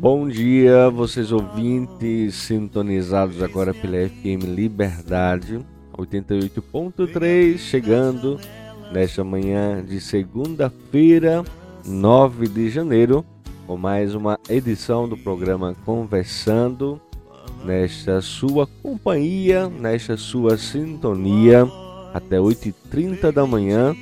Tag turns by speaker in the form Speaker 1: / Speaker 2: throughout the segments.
Speaker 1: Bom dia, vocês ouvintes sintonizados agora pela FM Liberdade 88.3, chegando nesta manhã de segunda-feira, 9 de janeiro, com mais uma edição do programa Conversando, nesta sua companhia, nesta sua sintonia, até 8h30 da manhã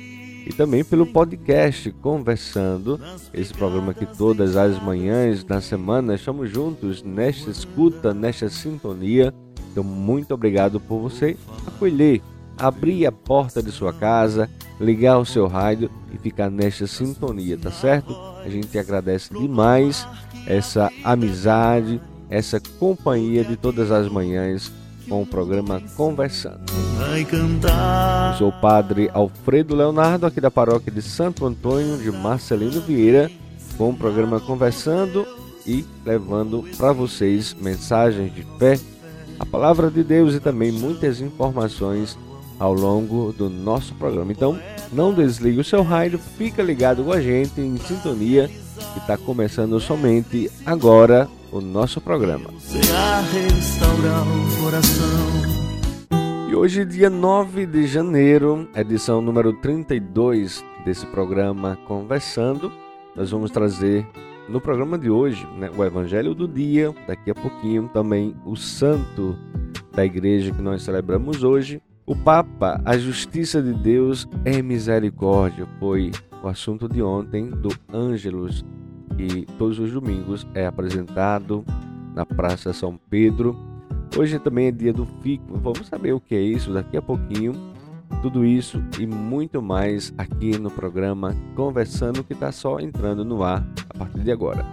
Speaker 1: e também pelo podcast Conversando, esse programa que todas as manhãs da semana estamos juntos nesta escuta, nesta sintonia. Então, muito obrigado por você acolher, abrir a porta de sua casa, ligar o seu rádio e ficar nesta sintonia, tá certo? A gente agradece demais essa amizade, essa companhia de todas as manhãs com o programa Conversando. Eu sou o padre Alfredo Leonardo, aqui da paróquia de Santo Antônio de Marcelino Vieira, com o programa Conversando e levando para vocês mensagens de fé, a palavra de Deus e também muitas informações ao longo do nosso programa. Então, não desligue o seu rádio, fica ligado com a gente em sintonia que está começando somente agora o nosso programa. E hoje, dia 9 de janeiro, edição número 32 desse programa Conversando, nós vamos trazer no programa de hoje né, o Evangelho do Dia, daqui a pouquinho também o Santo da Igreja que nós celebramos hoje. O Papa, a Justiça de Deus é Misericórdia, foi o assunto de ontem do Ângelus que todos os domingos é apresentado na Praça São Pedro. Hoje também é dia do FICO, vamos saber o que é isso daqui a pouquinho. Tudo isso e muito mais aqui no programa Conversando, que está só entrando no ar a partir de agora.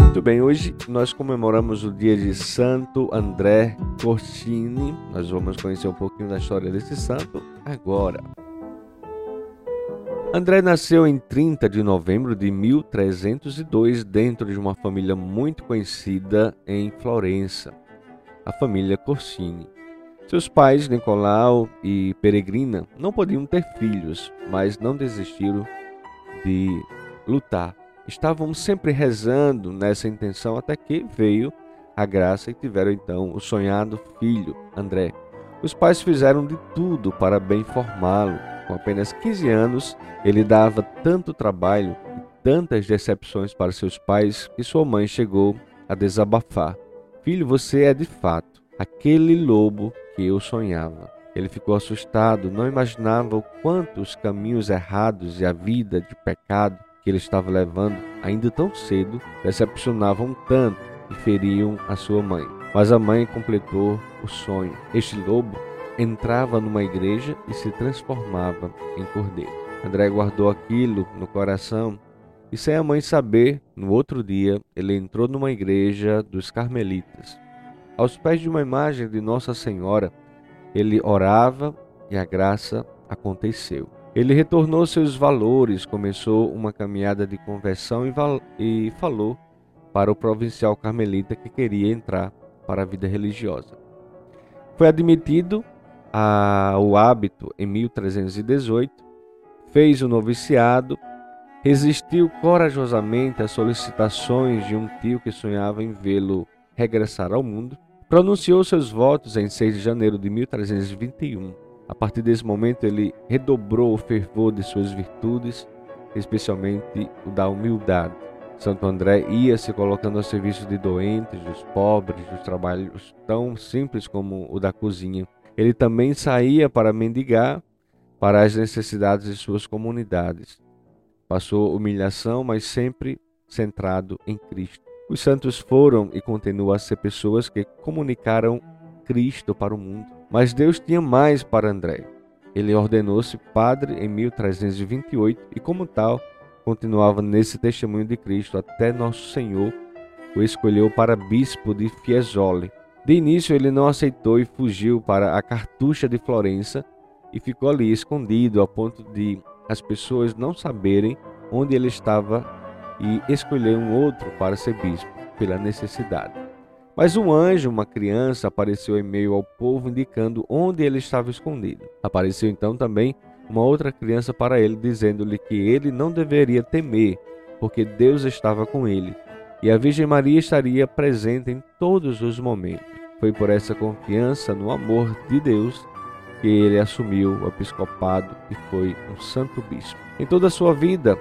Speaker 1: Muito bem, hoje nós comemoramos o dia de Santo André Cortini. Nós vamos conhecer um pouquinho da história desse santo agora. André nasceu em 30 de novembro de 1302 dentro de uma família muito conhecida em Florença, a família Corsini. Seus pais, Nicolau e Peregrina, não podiam ter filhos, mas não desistiram de lutar. Estavam sempre rezando nessa intenção até que veio a graça e tiveram então o sonhado filho, André. Os pais fizeram de tudo para bem formá-lo, com apenas 15 anos, ele dava tanto trabalho e tantas decepções para seus pais que sua mãe chegou a desabafar. Filho, você é de fato aquele lobo que eu sonhava. Ele ficou assustado, não imaginava o quanto os caminhos errados e a vida de pecado que ele estava levando, ainda tão cedo, decepcionavam tanto e feriam a sua mãe. Mas a mãe completou o sonho. Este lobo entrava numa igreja e se transformava em cordeiro. André guardou aquilo no coração e, sem a mãe saber, no outro dia ele entrou numa igreja dos carmelitas. Aos pés de uma imagem de Nossa Senhora, ele orava e a graça aconteceu. Ele retornou seus valores, começou uma caminhada de conversão e, falou para o provincial carmelita que queria entrar para a vida religiosa. Foi admitido ao hábito em 1318, fez o noviciado, resistiu corajosamente às solicitações de um tio que sonhava em vê-lo regressar ao mundo, Pronunciou seus votos em 6 de janeiro de 1321. A partir desse momento, ele redobrou o fervor de suas virtudes, especialmente o da humildade. Santo André ia se colocando ao serviço de doentes, dos pobres, dos trabalhos tão simples como o da cozinha. Ele também saía para mendigar para as necessidades de suas comunidades. Passou humilhação, mas sempre centrado em Cristo. Os santos foram e continuam a ser pessoas que comunicaram Cristo para o mundo. Mas Deus tinha mais para André. Ele ordenou-se padre em 1328 e, como tal, continuava nesse testemunho de Cristo até Nosso Senhor o escolheu para bispo de Fiesole. De início, ele não aceitou e fugiu para a Cartucha de Florença e ficou ali escondido a ponto de as pessoas não saberem onde ele estava e escolher um outro para ser bispo, pela necessidade. Mas um anjo, uma criança, apareceu em meio ao povo, indicando onde ele estava escondido. Apareceu então também uma outra criança para ele, dizendo-lhe que ele não deveria temer, porque Deus estava com ele, e a Virgem Maria estaria presente em todos os momentos. Foi por essa confiança no amor de Deus que ele assumiu o episcopado e foi um santo bispo. Em toda a sua vida,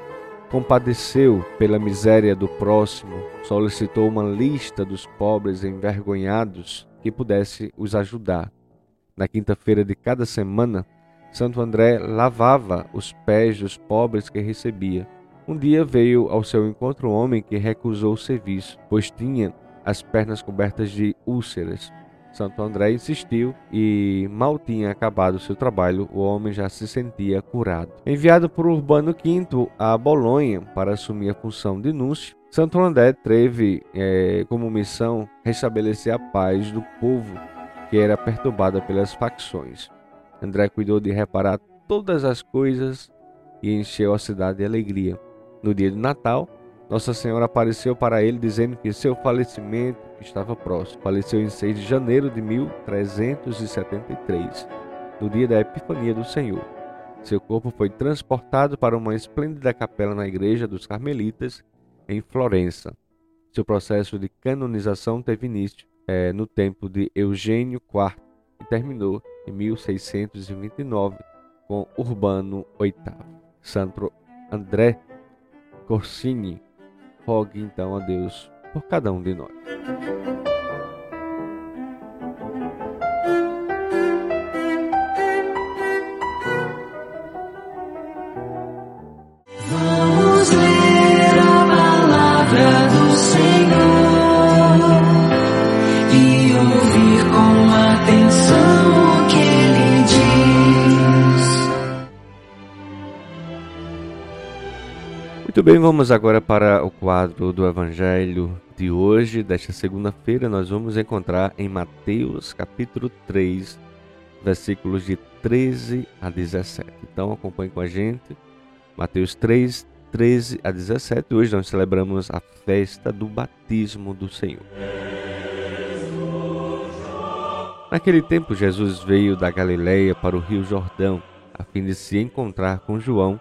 Speaker 1: compadeceu pela miséria do próximo, solicitou uma lista dos pobres envergonhados que pudesse os ajudar. Na quinta-feira de cada semana, Santo André lavava os pés dos pobres que recebia. Um dia veio ao seu encontro um homem que recusou o serviço, pois tinha as pernas cobertas de úlceras. Santo André insistiu e mal tinha acabado seu trabalho, o homem já se sentia curado. Enviado por Urbano V a Bolonha para assumir a função de núncio, Santo André teve é, como missão restabelecer a paz do povo que era perturbada pelas facções. André cuidou de reparar todas as coisas e encheu a cidade de alegria. No dia de Natal, nossa Senhora apareceu para ele dizendo que seu falecimento estava próximo. Faleceu em 6 de janeiro de 1373, no dia da Epifania do Senhor. Seu corpo foi transportado para uma esplêndida capela na igreja dos Carmelitas, em Florença. Seu processo de canonização teve início é, no tempo de Eugênio IV e terminou em 1629 com Urbano VIII. Santo André Corsini Rogue então a Deus por cada um de nós. Bem, vamos agora para o quadro do Evangelho de hoje, desta segunda-feira. Nós vamos encontrar em Mateus capítulo 3, versículos de 13 a 17. Então acompanhe com a gente. Mateus 3, 13 a 17. Hoje nós celebramos a festa do batismo do Senhor. Naquele tempo, Jesus veio da Galileia para o rio Jordão, a fim de se encontrar com João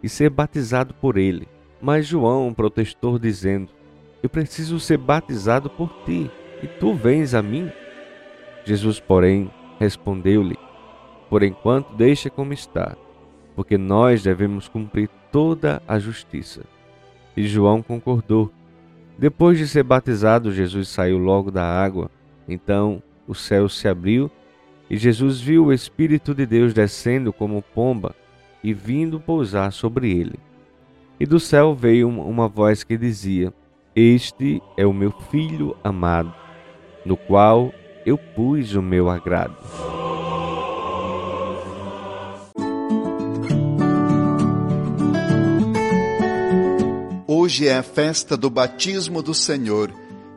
Speaker 1: e ser batizado por ele. Mas João protestou, dizendo: Eu preciso ser batizado por ti, e tu vens a mim? Jesus, porém, respondeu-lhe: Por enquanto, deixa como está, porque nós devemos cumprir toda a justiça. E João concordou. Depois de ser batizado, Jesus saiu logo da água. Então o céu se abriu e Jesus viu o Espírito de Deus descendo como pomba e vindo pousar sobre ele. E do céu veio uma voz que dizia: Este é o meu filho amado, no qual eu pus o meu agrado.
Speaker 2: Hoje é a festa do batismo do Senhor.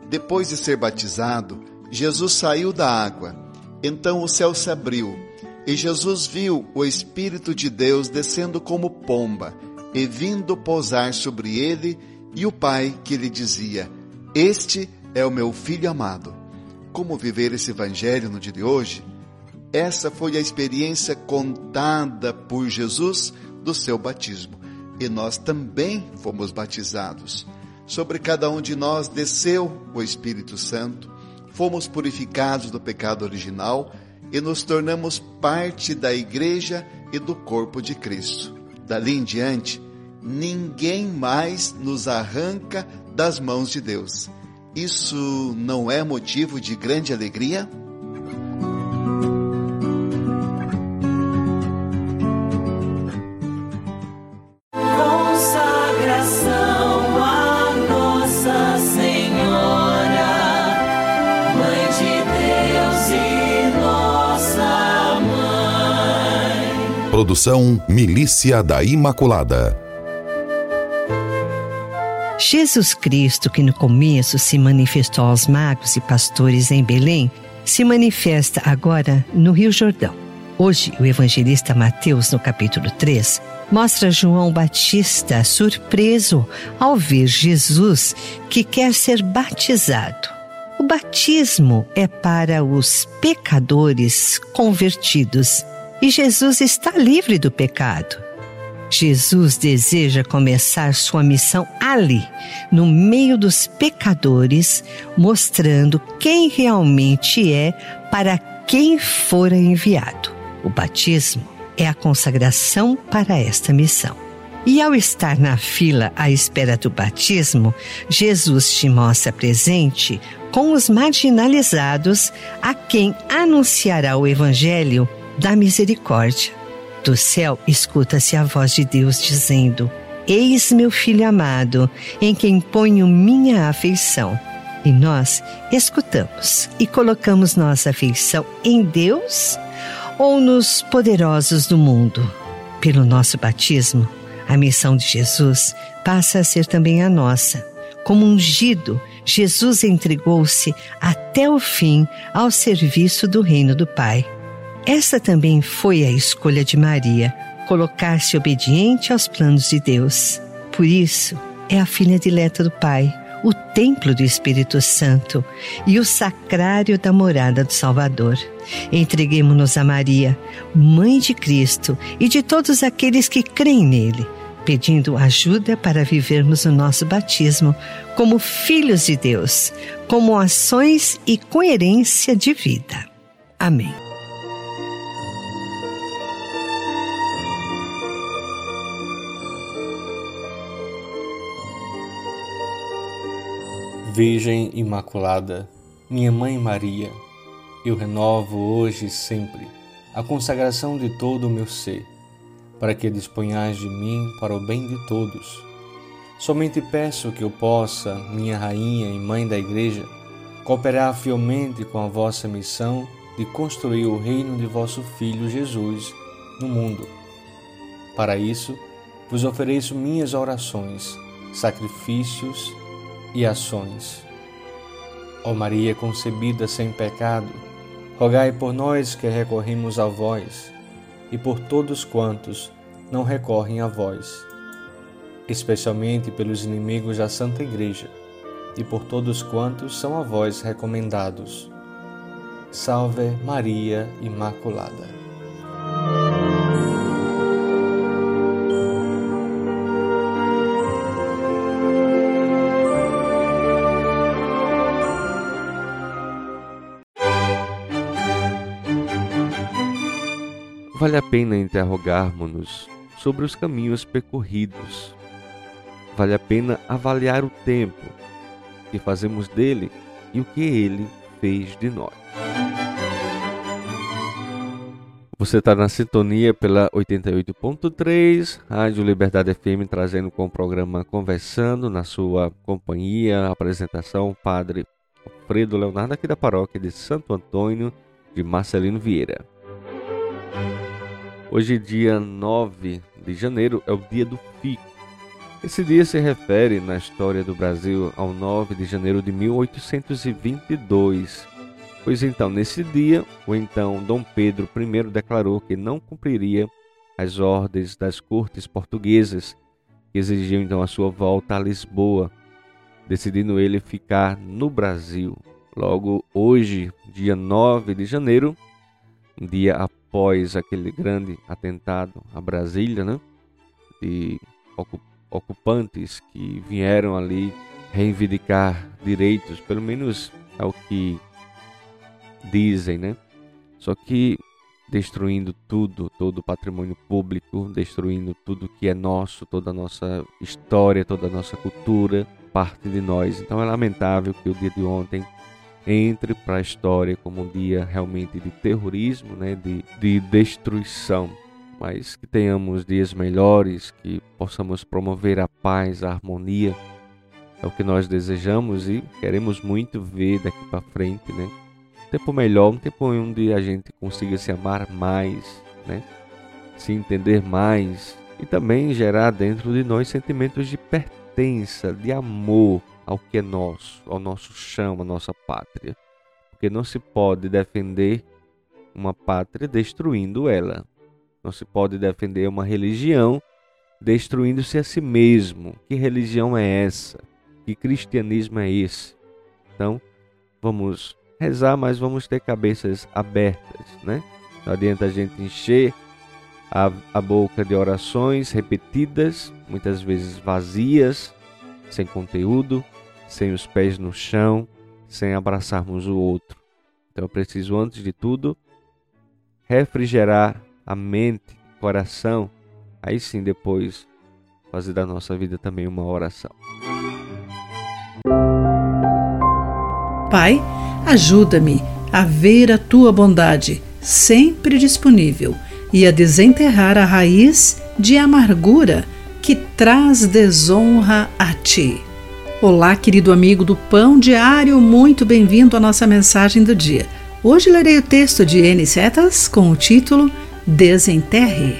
Speaker 2: Depois de ser batizado, Jesus saiu da água. Então o céu se abriu e Jesus viu o Espírito de Deus descendo como pomba e vindo pousar sobre ele e o Pai que lhe dizia: Este é o meu filho amado. Como viver esse evangelho no dia de hoje? Essa foi a experiência contada por Jesus do seu batismo. E nós também fomos batizados. Sobre cada um de nós desceu o Espírito Santo, fomos purificados do pecado original e nos tornamos parte da igreja e do corpo de Cristo. Dali em diante, ninguém mais nos arranca das mãos de Deus. Isso não é motivo de grande alegria?
Speaker 3: Produção Milícia da Imaculada.
Speaker 4: Jesus Cristo, que no começo se manifestou aos magos e pastores em Belém, se manifesta agora no Rio Jordão. Hoje, o evangelista Mateus, no capítulo 3, mostra João Batista surpreso ao ver Jesus que quer ser batizado. O batismo é para os pecadores convertidos e Jesus está livre do pecado. Jesus deseja começar sua missão ali, no meio dos pecadores, mostrando quem realmente é para quem fora enviado. O batismo é a consagração para esta missão. E ao estar na fila à espera do batismo, Jesus te mostra presente com os marginalizados a quem anunciará o Evangelho da misericórdia. Do céu escuta-se a voz de Deus dizendo: Eis meu filho amado, em quem ponho minha afeição. E nós escutamos e colocamos nossa afeição em Deus ou nos poderosos do mundo. Pelo nosso batismo, a missão de Jesus passa a ser também a nossa. Como ungido, Jesus entregou-se até o fim ao serviço do reino do Pai. Essa também foi a escolha de Maria, colocar-se obediente aos planos de Deus. Por isso, é a filha dileta do Pai, o templo do Espírito Santo e o sacrário da morada do Salvador. Entreguemos-nos a Maria, Mãe de Cristo e de todos aqueles que creem nele, pedindo ajuda para vivermos o nosso batismo como filhos de Deus, como ações e coerência de vida. Amém.
Speaker 1: Virgem Imaculada, minha Mãe Maria, eu renovo hoje e sempre a consagração de todo o meu ser, para que disponhais de mim para o bem de todos. Somente peço que eu possa, minha Rainha e Mãe da Igreja, cooperar fielmente com a vossa missão de construir o reino de vosso Filho Jesus no mundo. Para isso, vos ofereço minhas orações, sacrifícios e ações. Ó Maria concebida sem pecado, rogai por nós que recorremos a vós e por todos quantos não recorrem a vós, especialmente pelos inimigos da Santa Igreja e por todos quantos são a vós recomendados. Salve Maria Imaculada. Vale a pena interrogarmos-nos sobre os caminhos percorridos. Vale a pena avaliar o tempo que fazemos dele e o que ele fez de nós. Você está na sintonia pela 88.3, Rádio Liberdade FM, trazendo com o programa Conversando, na sua companhia, apresentação, Padre Alfredo Leonardo, aqui da paróquia de Santo Antônio de Marcelino Vieira. Hoje, dia 9 de janeiro, é o dia do Fico. Esse dia se refere, na história do Brasil, ao 9 de janeiro de 1822, pois então, nesse dia, o então Dom Pedro I declarou que não cumpriria as ordens das cortes portuguesas, que exigiam então a sua volta a Lisboa, decidindo ele ficar no Brasil. Logo hoje, dia 9 de janeiro, um dia após aquele grande atentado a Brasília, né? De ocupantes que vieram ali reivindicar direitos, pelo menos é o que dizem, né? Só que destruindo tudo, todo o patrimônio público, destruindo tudo que é nosso, toda a nossa história, toda a nossa cultura, parte de nós. Então é lamentável que o dia de ontem entre para a história como um dia realmente de terrorismo, né, de, de destruição. Mas que tenhamos dias melhores, que possamos promover a paz, a harmonia. É o que nós desejamos e queremos muito ver daqui para frente, né? um tempo melhor, um tempo onde a gente consiga se amar mais, né? se entender mais e também gerar dentro de nós sentimentos de pertença, de amor ao que é nosso, ao nosso chão, à nossa pátria. Porque não se pode defender uma pátria destruindo ela. Não se pode defender uma religião destruindo-se a si mesmo. Que religião é essa? Que cristianismo é esse? Então, vamos rezar, mas vamos ter cabeças abertas, né? Não adianta a gente encher a, a boca de orações repetidas, muitas vezes vazias, sem conteúdo, sem os pés no chão, sem abraçarmos o outro. Então eu preciso, antes de tudo, refrigerar a mente, coração, aí sim depois fazer da nossa vida também uma oração.
Speaker 5: Pai, Ajuda-me a ver a tua bondade, sempre disponível, e a desenterrar a raiz de amargura que traz desonra a ti. Olá, querido amigo do Pão Diário, muito bem-vindo à nossa mensagem do dia. Hoje lerei o texto de N. Setas com o título Desenterre.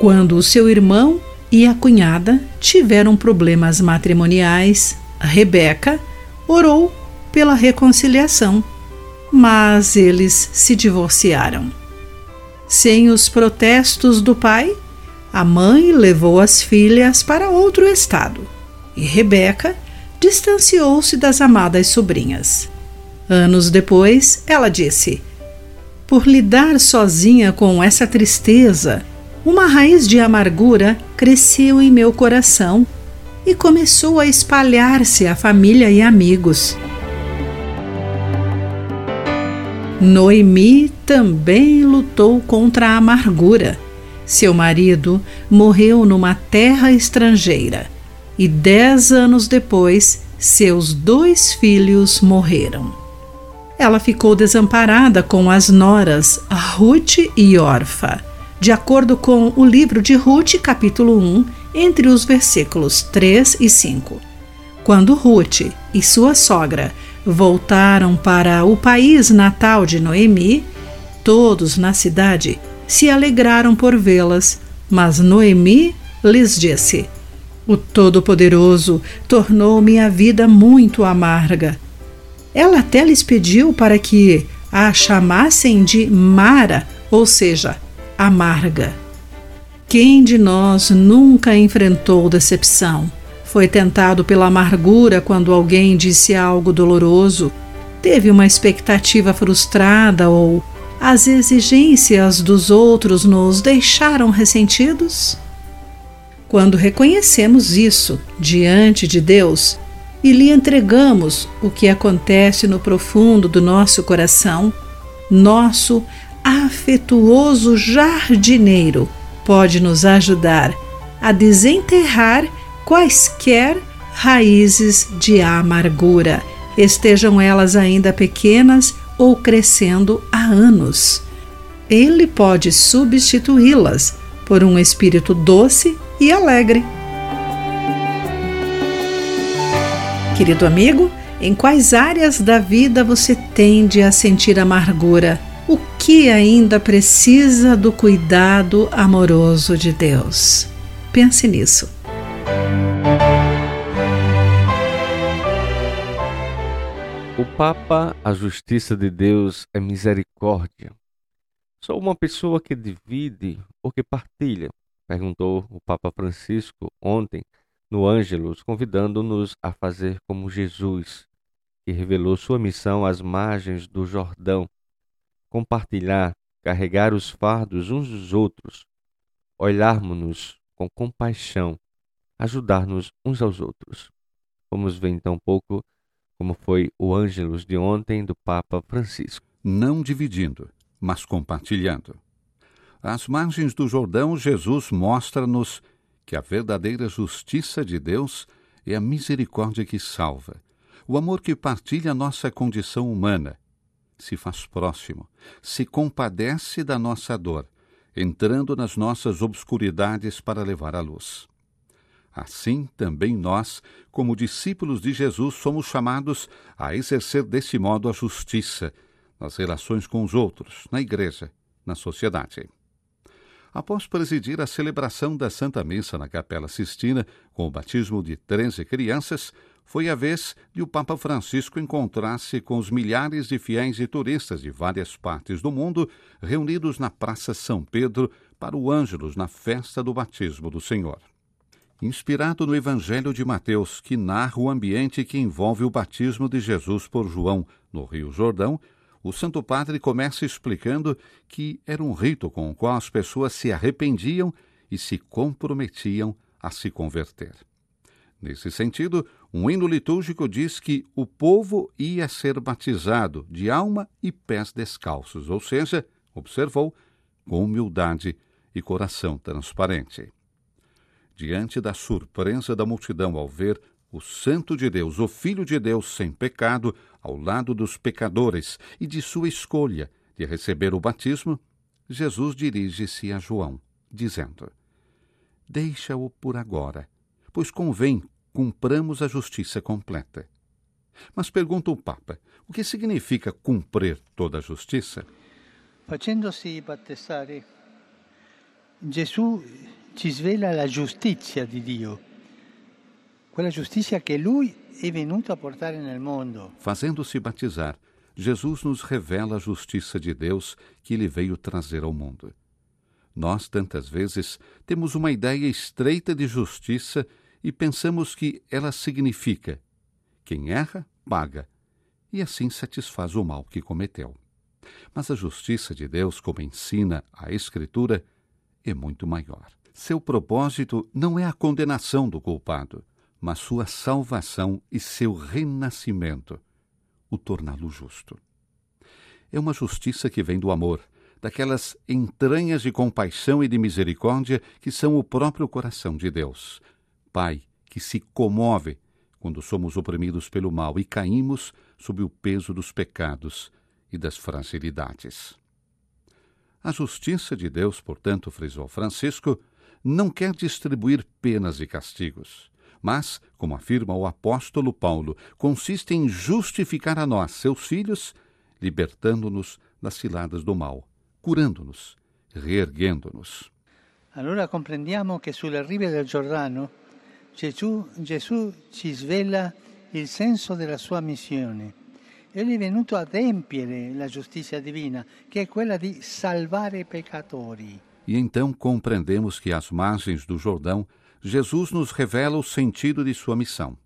Speaker 5: Quando o seu irmão e a cunhada tiveram problemas matrimoniais, Rebeca orou pela reconciliação, mas eles se divorciaram. Sem os protestos do pai, a mãe levou as filhas para outro estado e Rebeca distanciou-se das amadas sobrinhas. Anos depois, ela disse: Por lidar sozinha com essa tristeza, uma raiz de amargura cresceu em meu coração e começou a espalhar-se a família e amigos. Noemi também lutou contra a amargura. Seu marido morreu numa terra estrangeira e dez anos depois, seus dois filhos morreram. Ela ficou desamparada com as noras Ruth e Orfa. De acordo com o livro de Ruth, capítulo 1, entre os versículos 3 e 5. Quando Ruth e sua sogra voltaram para o país natal de Noemi, todos na cidade se alegraram por vê-las, mas Noemi lhes disse: O Todo-Poderoso tornou minha vida muito amarga. Ela até lhes pediu para que a chamassem de Mara, ou seja, amarga. Quem de nós nunca enfrentou decepção? Foi tentado pela amargura quando alguém disse algo doloroso? Teve uma expectativa frustrada ou as exigências dos outros nos deixaram ressentidos? Quando reconhecemos isso diante de Deus e lhe entregamos o que acontece no profundo do nosso coração, nosso afetuoso jardineiro pode nos ajudar a desenterrar quaisquer raízes de amargura, estejam elas ainda pequenas ou crescendo há anos. Ele pode substituí-las por um espírito doce e alegre. Querido amigo, em quais áreas da vida você tende a sentir amargura? o que ainda precisa do cuidado amoroso de Deus. Pense nisso.
Speaker 1: O Papa, a justiça de Deus é misericórdia. Sou uma pessoa que divide ou que partilha? Perguntou o Papa Francisco ontem no Ângelus, convidando-nos a fazer como Jesus, que revelou sua missão às margens do Jordão compartilhar, carregar os fardos uns dos outros, olharmos-nos com compaixão, ajudar-nos uns aos outros. Vamos ver então um pouco como foi o Ângelus de ontem do Papa Francisco.
Speaker 6: Não dividindo, mas compartilhando. Às margens do Jordão, Jesus mostra-nos que a verdadeira justiça de Deus é a misericórdia que salva, o amor que partilha nossa condição humana, se faz próximo, se compadece da nossa dor, entrando nas nossas obscuridades para levar a luz. Assim, também nós, como discípulos de Jesus, somos chamados a exercer desse modo a justiça nas relações com os outros, na igreja, na sociedade. Após presidir a celebração da Santa Missa na Capela Sistina, com o batismo de 13 crianças, foi a vez de o Papa Francisco encontrar-se com os milhares de fiéis e turistas de várias partes do mundo reunidos na Praça São Pedro para o Ângelus na festa do batismo do Senhor. Inspirado no Evangelho de Mateus, que narra o ambiente que envolve o batismo de Jesus por João no Rio Jordão, o Santo Padre começa explicando que era um rito com o qual as pessoas se arrependiam e se comprometiam a se converter. Nesse sentido, um hino litúrgico diz que o povo ia ser batizado de alma e pés descalços, ou seja, observou, com humildade e coração transparente. Diante da surpresa da multidão ao ver o Santo de Deus, o Filho de Deus sem pecado, ao lado dos pecadores e de sua escolha de receber o batismo, Jesus dirige-se a João, dizendo: Deixa-o por agora, pois convém cumpramos a justiça completa. Mas pergunta o Papa: o que significa cumprir toda a justiça?
Speaker 7: Facendo-se battezzare, Gesù ci svela la giustizia di Dio quella giustizia che lui è venuto a portare nel mondo.
Speaker 6: Fazendo-se batizar, Jesus nos revela a justiça de Deus que ele veio trazer ao mundo. Nós, tantas vezes, temos uma ideia estreita de justiça e pensamos que ela significa quem erra, paga, e assim satisfaz o mal que cometeu. Mas a justiça de Deus, como ensina a Escritura, é muito maior. Seu propósito não é a condenação do culpado, mas sua salvação e seu renascimento, o torná-lo justo. É uma justiça que vem do amor, daquelas entranhas de compaixão e de misericórdia que são o próprio coração de Deus. Pai, que se comove quando somos oprimidos pelo mal e caímos sob o peso dos pecados e das fragilidades. A justiça de Deus, portanto, frisou Francisco, não quer distribuir penas e castigos mas, como afirma o apóstolo Paulo, consiste em justificar a nós, seus filhos, libertando-nos das ciladas do mal, curando-nos, reerguendo-nos.
Speaker 7: Allora comprendiamo che sulle rive del Giordano Gesù, Gesù ci svela il senso della sua missione. Egli è venuto ad adempiere la giustizia divina, che è quella di salvare i peccatori.
Speaker 6: E então compreendemos que às margens do Jordão Jesus nos revela o sentido de sua missão.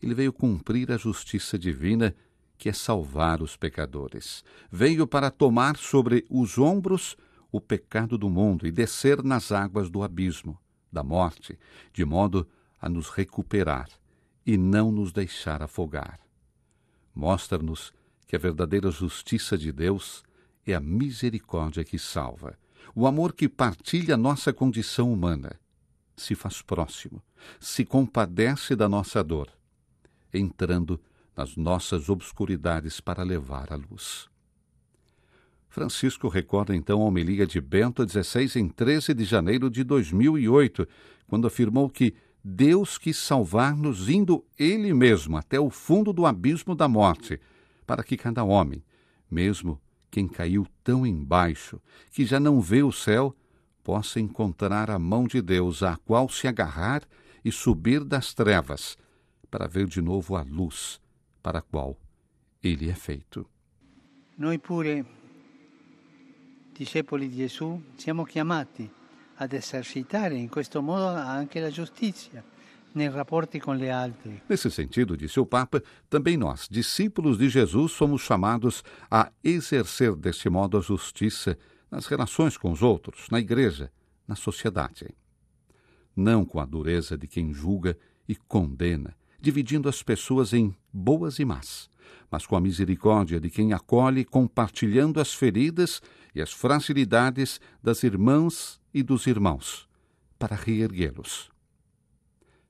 Speaker 6: Ele veio cumprir a justiça divina, que é salvar os pecadores. Veio para tomar sobre os ombros o pecado do mundo e descer nas águas do abismo, da morte, de modo a nos recuperar e não nos deixar afogar. Mostra-nos que a verdadeira justiça de Deus é a misericórdia que salva, o amor que partilha nossa condição humana se faz próximo, se compadece da nossa dor, entrando nas nossas obscuridades para levar a luz. Francisco recorda então a homilia de Bento XVI em 13 de janeiro de 2008, quando afirmou que Deus quis salvar-nos indo Ele mesmo até o fundo do abismo da morte, para que cada homem, mesmo quem caiu tão embaixo que já não vê o céu, possa encontrar a mão de Deus à qual se agarrar e subir das trevas para ver de novo a luz para a qual ele é feito.
Speaker 7: Noi pure, discepoli di Gesù, siamo chiamati ad esercitare in questo modo anche la giustizia
Speaker 6: Nesse sentido, disse o Papa, também nós, discípulos de Jesus, somos chamados a exercer desse modo a justiça nas relações com os outros, na igreja, na sociedade. Não com a dureza de quem julga e condena, dividindo as pessoas em boas e más, mas com a misericórdia de quem acolhe, compartilhando as feridas e as fragilidades das irmãs e dos irmãos, para reerguê-los.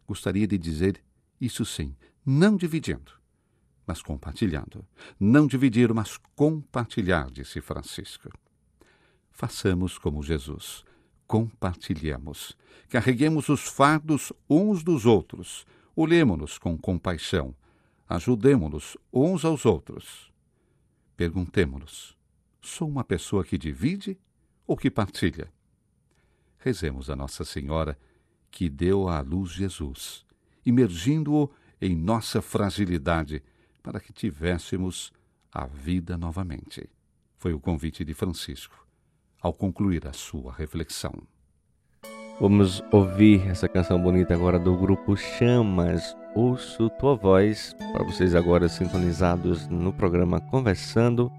Speaker 6: Gostaria de dizer isso sim, não dividindo, mas compartilhando. Não dividir, mas compartilhar, disse Francisco. Façamos como Jesus. Compartilhemos. Carreguemos os fardos uns dos outros. Olhemos-nos com compaixão. Ajudemos-nos uns aos outros. Perguntemos-nos: sou uma pessoa que divide ou que partilha? Rezemos a Nossa Senhora que deu à luz Jesus, imergindo-o em nossa fragilidade, para que tivéssemos a vida novamente. Foi o convite de Francisco ao concluir a sua reflexão.
Speaker 1: Vamos ouvir essa canção bonita agora do grupo Chamas. Ouço tua voz para vocês agora sintonizados no programa Conversando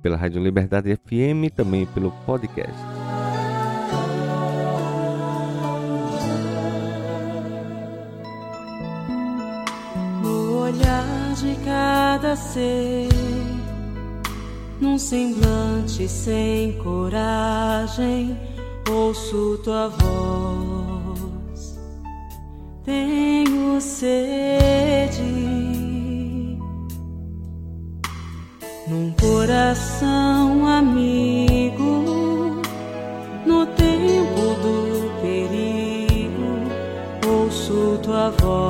Speaker 1: pela Rádio Liberdade FM e também pelo podcast.
Speaker 8: Olhar de cada ser num semblante sem coragem, ouço tua voz. Tenho sede num coração amigo, no tempo do perigo, ouço tua voz.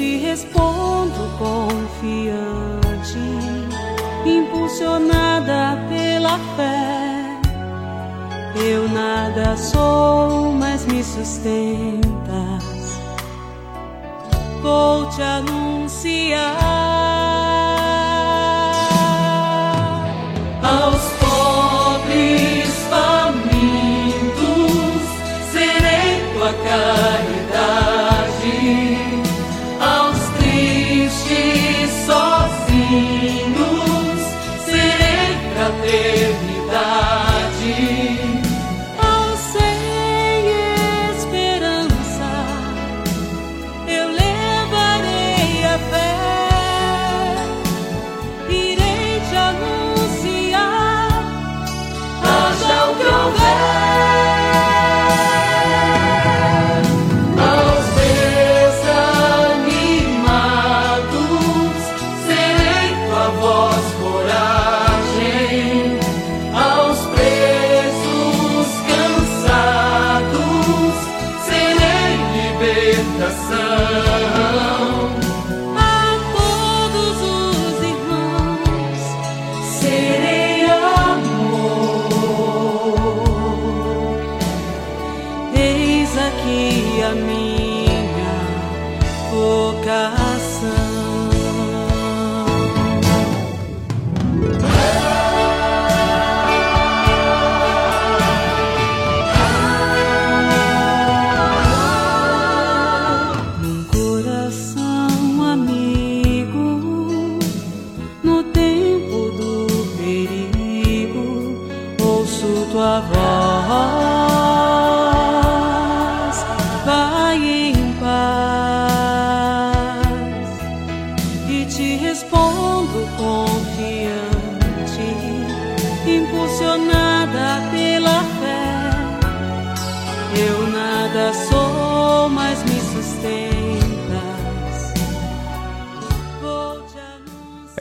Speaker 8: Respondo confiante, impulsionada pela fé. Eu nada sou, mas me sustentas. Vou te anunciar.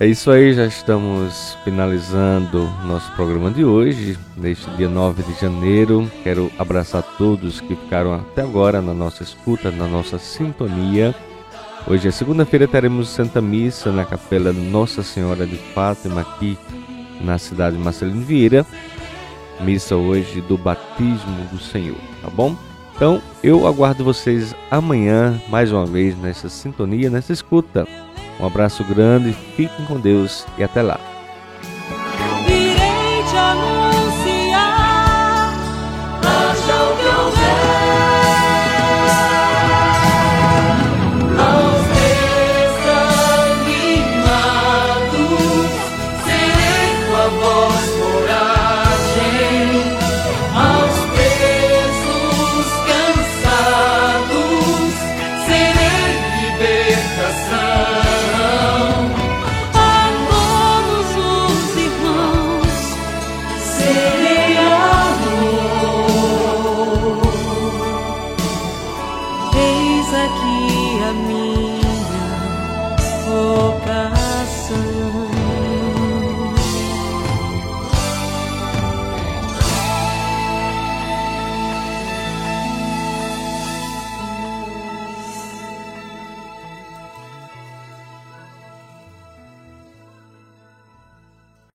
Speaker 1: É isso aí, já estamos finalizando nosso programa de hoje, neste dia 9 de janeiro. Quero abraçar todos que ficaram até agora na nossa escuta, na nossa sintonia. Hoje é segunda-feira, teremos Santa Missa na Capela Nossa Senhora de Fátima, aqui na cidade de Marcelino Vieira. Missa hoje do batismo do Senhor, tá bom? Então eu aguardo vocês amanhã, mais uma vez, nessa sintonia, nessa escuta. Um abraço grande, fiquem com Deus e até lá.